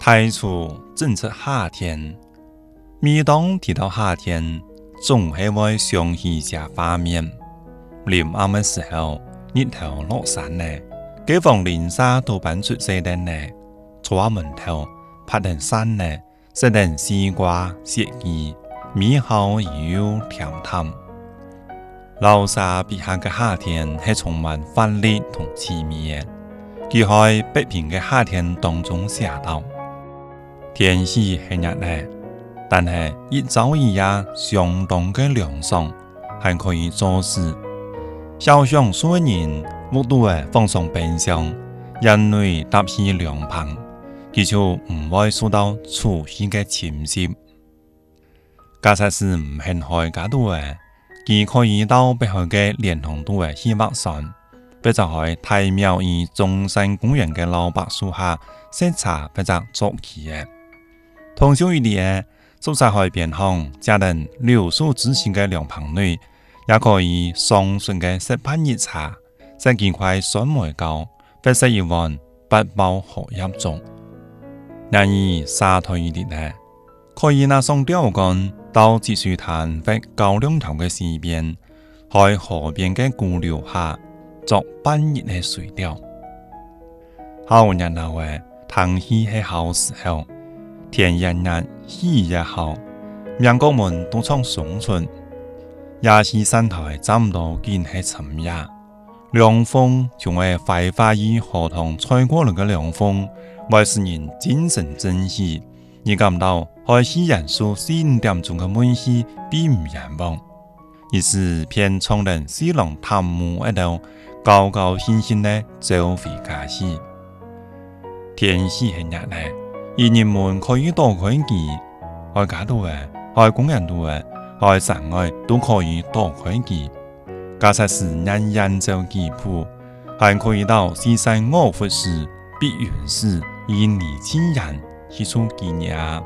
太初正值夏天，每当提到夏天，总系会想起一些画面：临暗的时候，日头落山呢，街坊邻山都搬出晒灯呢，坐下门头，拍上山呢，食啖西瓜雪耳，美好又甜淡。流沙笔下嘅夏天系充满欢乐同趣味嘅，佢喺北平嘅夏天当中写道。天气系热嘅，但系一早一夜相当嘅凉爽，还可以做事。小熊说人我都会放上冰箱，人类搭起凉棚，佢就唔会受到潮湿嘅侵袭。假设是唔兴开架度话，佢可以到背后嘅连同都话去挖笋，或者喺太庙与中山公园嘅老柏树下先茶或者坐起嘅。碰上雨天，坐在海边上、家人留守之前的凉棚内，也可以爽顺的品一热茶，再几块酸梅糕，不时一碗八宝荷叶粥。然而，沙滩雨天呢，可以拿双钓竿到积水潭或高粱塘的西边，在河边的古柳下做半野的水钓。好热闹的，天气是好时候。天也热，水也好，民工们都穿短裙。亚西生态栈道见是春野，凉风从那槐花与荷塘吹过来的凉风，会使人精神振奋。你感到亚西人数心五点钟的闷热并不严忘，于是便冲人西龙探母一头，高高兴兴地走回家去。天气很热呢。人们可以多开几，爱家的娃，爱公人的娃，爱什爱都可以多开几。假设是人人长几步，还可以到西山卧佛寺、碧云寺，以年轻人接触几下。